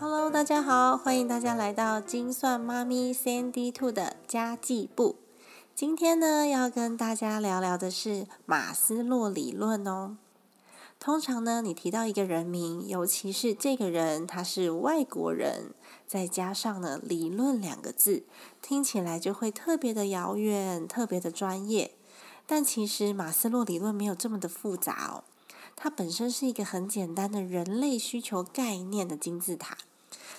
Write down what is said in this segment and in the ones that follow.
Hello，大家好，欢迎大家来到精算妈咪 Sandy Two 的家计部。今天呢，要跟大家聊聊的是马斯洛理论哦。通常呢，你提到一个人名，尤其是这个人他是外国人，再加上呢“理论”两个字，听起来就会特别的遥远，特别的专业。但其实马斯洛理论没有这么的复杂哦。它本身是一个很简单的人类需求概念的金字塔。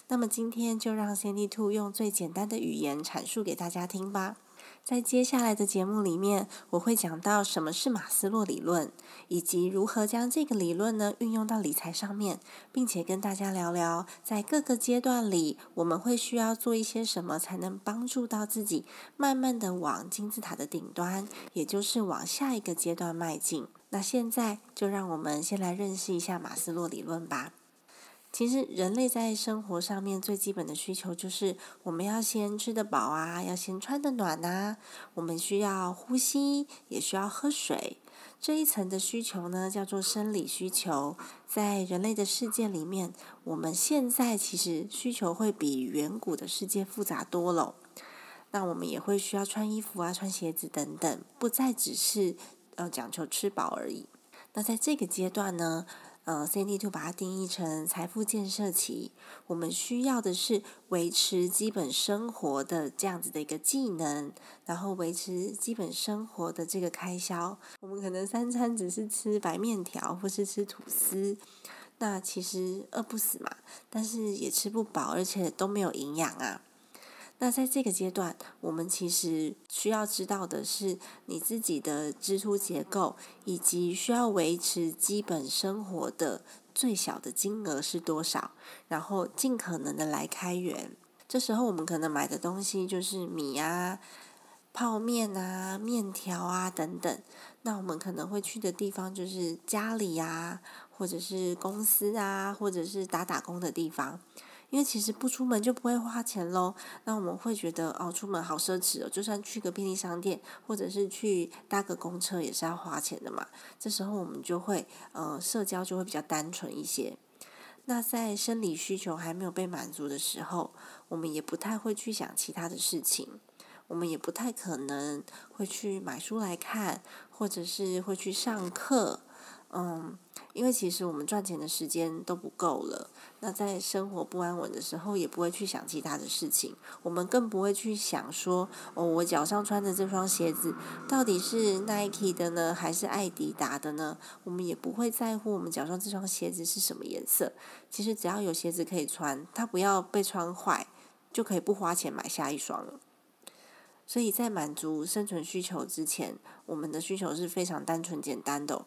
那么今天就让 Sandy Two 用最简单的语言阐述给大家听吧。在接下来的节目里面，我会讲到什么是马斯洛理论，以及如何将这个理论呢运用到理财上面，并且跟大家聊聊在各个阶段里我们会需要做一些什么，才能帮助到自己慢慢的往金字塔的顶端，也就是往下一个阶段迈进。那现在就让我们先来认识一下马斯洛理论吧。其实人类在生活上面最基本的需求就是我们要先吃得饱啊，要先穿得暖呐。我们需要呼吸，也需要喝水。这一层的需求呢，叫做生理需求。在人类的世界里面，我们现在其实需求会比远古的世界复杂多了。那我们也会需要穿衣服啊，穿鞋子等等，不再只是要讲求吃饱而已。那在这个阶段呢？呃，CND Two 把它定义成财富建设期，我们需要的是维持基本生活的这样子的一个技能，然后维持基本生活的这个开销。我们可能三餐只是吃白面条或是吃吐司，那其实饿不死嘛，但是也吃不饱，而且都没有营养啊。那在这个阶段，我们其实需要知道的是你自己的支出结构，以及需要维持基本生活的最小的金额是多少，然后尽可能的来开源。这时候我们可能买的东西就是米啊、泡面啊、面条啊等等。那我们可能会去的地方就是家里啊，或者是公司啊，或者是打打工的地方。因为其实不出门就不会花钱喽，那我们会觉得哦，出门好奢侈哦，就算去个便利商店，或者是去搭个公车也是要花钱的嘛。这时候我们就会呃，社交就会比较单纯一些。那在生理需求还没有被满足的时候，我们也不太会去想其他的事情，我们也不太可能会去买书来看，或者是会去上课，嗯。因为其实我们赚钱的时间都不够了，那在生活不安稳的时候，也不会去想其他的事情。我们更不会去想说，哦，我脚上穿的这双鞋子到底是 Nike 的呢，还是艾迪达的呢？我们也不会在乎我们脚上这双鞋子是什么颜色。其实只要有鞋子可以穿，它不要被穿坏，就可以不花钱买下一双了。所以在满足生存需求之前，我们的需求是非常单纯简单的。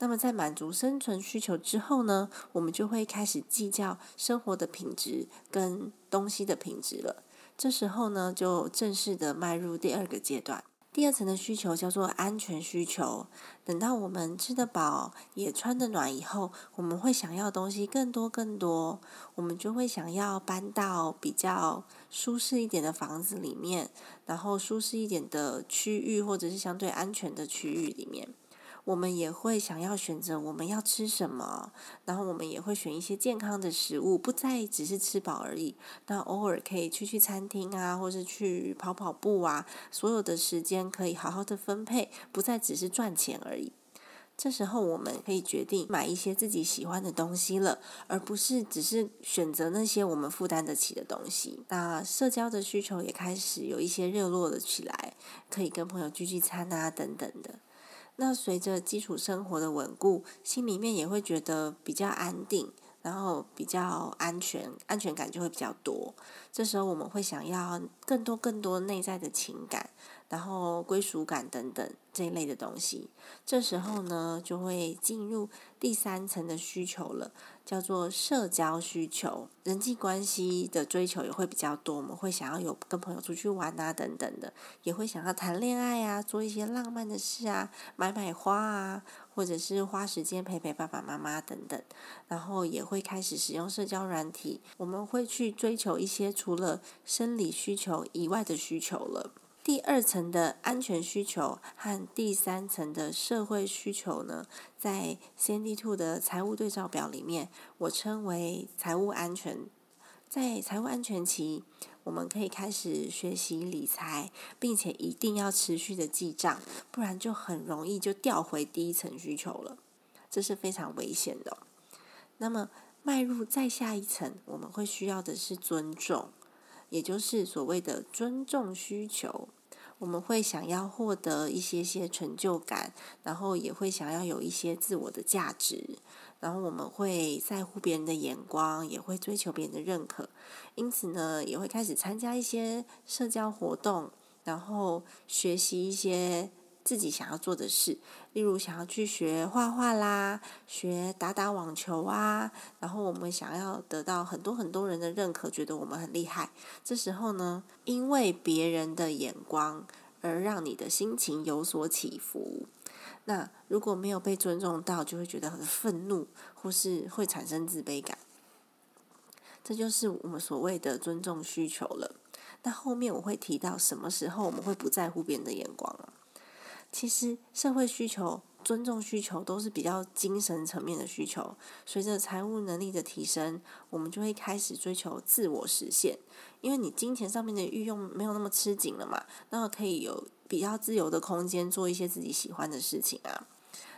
那么在满足生存需求之后呢，我们就会开始计较生活的品质跟东西的品质了。这时候呢，就正式的迈入第二个阶段。第二层的需求叫做安全需求。等到我们吃得饱，也穿得暖以后，我们会想要东西更多更多，我们就会想要搬到比较舒适一点的房子里面，然后舒适一点的区域，或者是相对安全的区域里面。我们也会想要选择我们要吃什么，然后我们也会选一些健康的食物，不再只是吃饱而已。那偶尔可以去去餐厅啊，或是去跑跑步啊，所有的时间可以好好的分配，不再只是赚钱而已。这时候我们可以决定买一些自己喜欢的东西了，而不是只是选择那些我们负担得起的东西。那社交的需求也开始有一些热络了起来，可以跟朋友聚聚餐啊，等等的。那随着基础生活的稳固，心里面也会觉得比较安定，然后比较安全，安全感就会比较多。这时候我们会想要更多更多内在的情感。然后归属感等等这一类的东西，这时候呢就会进入第三层的需求了，叫做社交需求，人际关系的追求也会比较多。我们会想要有跟朋友出去玩啊，等等的，也会想要谈恋爱啊，做一些浪漫的事啊，买买花啊，或者是花时间陪陪爸爸妈妈等等。然后也会开始使用社交软体，我们会去追求一些除了生理需求以外的需求了。第二层的安全需求和第三层的社会需求呢，在 CND Two 的财务对照表里面，我称为财务安全在财务安全期，我们可以开始学习理财，并且一定要持续的记账，不然就很容易就掉回第一层需求了，这是非常危险的。那么迈入再下一层，我们会需要的是尊重，也就是所谓的尊重需求。我们会想要获得一些些成就感，然后也会想要有一些自我的价值。然后我们会在乎别人的眼光，也会追求别人的认可，因此呢，也会开始参加一些社交活动，然后学习一些自己想要做的事，例如想要去学画画啦，学打打网球啊。然后我们想要得到很多很多人的认可，觉得我们很厉害。这时候呢，因为别人的眼光而让你的心情有所起伏。那如果没有被尊重到，就会觉得很愤怒，或是会产生自卑感。这就是我们所谓的尊重需求了。那后面我会提到什么时候我们会不在乎别人的眼光啊？其实社会需求、尊重需求都是比较精神层面的需求。随着财务能力的提升，我们就会开始追求自我实现。因为你金钱上面的运用没有那么吃紧了嘛，那可以有。比较自由的空间，做一些自己喜欢的事情啊。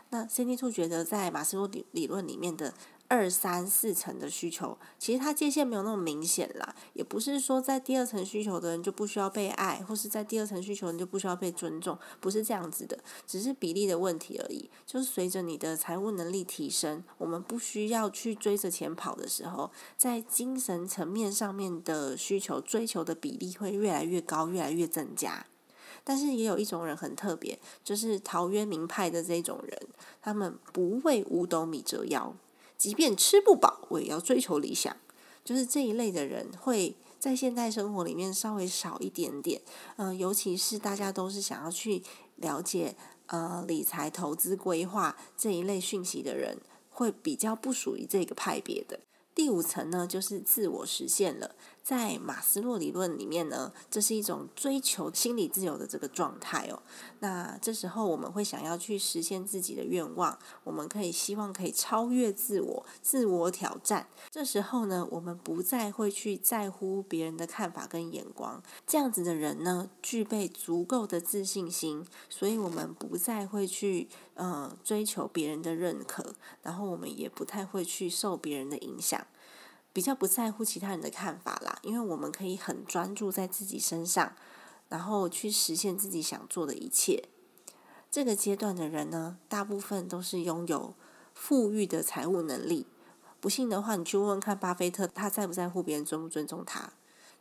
那 C D Two 觉得，在马斯洛理理论里面的二三四层的需求，其实它界限没有那么明显啦。也不是说在第二层需求的人就不需要被爱，或是在第二层需求人就不需要被尊重，不是这样子的，只是比例的问题而已。就是随着你的财务能力提升，我们不需要去追着钱跑的时候，在精神层面上面的需求追求的比例会越来越高，越来越增加。但是也有一种人很特别，就是陶渊明派的这种人，他们不为五斗米折腰，即便吃不饱，我也要追求理想。就是这一类的人会在现代生活里面稍微少一点点，嗯，尤其是大家都是想要去了解呃理财投资规划这一类讯息的人，会比较不属于这个派别的。第五层呢，就是自我实现了。在马斯洛理论里面呢，这是一种追求心理自由的这个状态哦。那这时候我们会想要去实现自己的愿望，我们可以希望可以超越自我，自我挑战。这时候呢，我们不再会去在乎别人的看法跟眼光。这样子的人呢，具备足够的自信心，所以我们不再会去呃追求别人的认可，然后我们也不太会去受别人的影响。比较不在乎其他人的看法啦，因为我们可以很专注在自己身上，然后去实现自己想做的一切。这个阶段的人呢，大部分都是拥有富裕的财务能力。不信的话，你去问问看巴菲特，他在不在乎别人尊不尊重他？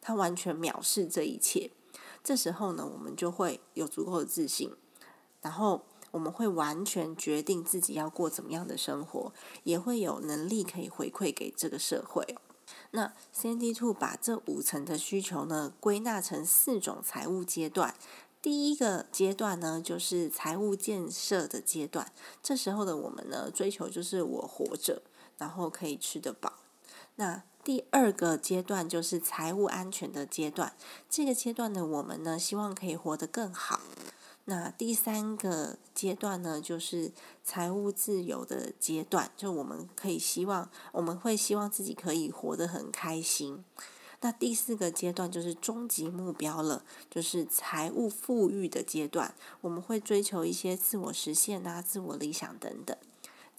他完全藐视这一切。这时候呢，我们就会有足够的自信，然后我们会完全决定自己要过怎么样的生活，也会有能力可以回馈给这个社会。那 C D Two 把这五层的需求呢归纳成四种财务阶段。第一个阶段呢，就是财务建设的阶段。这时候的我们呢，追求就是我活着，然后可以吃得饱。那第二个阶段就是财务安全的阶段。这个阶段的我们呢，希望可以活得更好。那第三个阶段呢，就是财务自由的阶段，就我们可以希望，我们会希望自己可以活得很开心。那第四个阶段就是终极目标了，就是财务富裕的阶段，我们会追求一些自我实现啊、自我理想等等。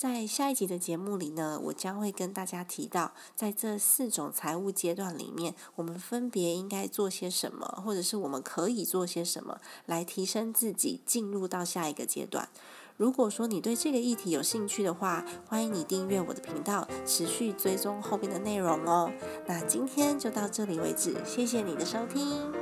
在下一集的节目里呢，我将会跟大家提到，在这四种财务阶段里面，我们分别应该做些什么，或者是我们可以做些什么，来提升自己，进入到下一个阶段。如果说你对这个议题有兴趣的话，欢迎你订阅我的频道，持续追踪后边的内容哦。那今天就到这里为止，谢谢你的收听。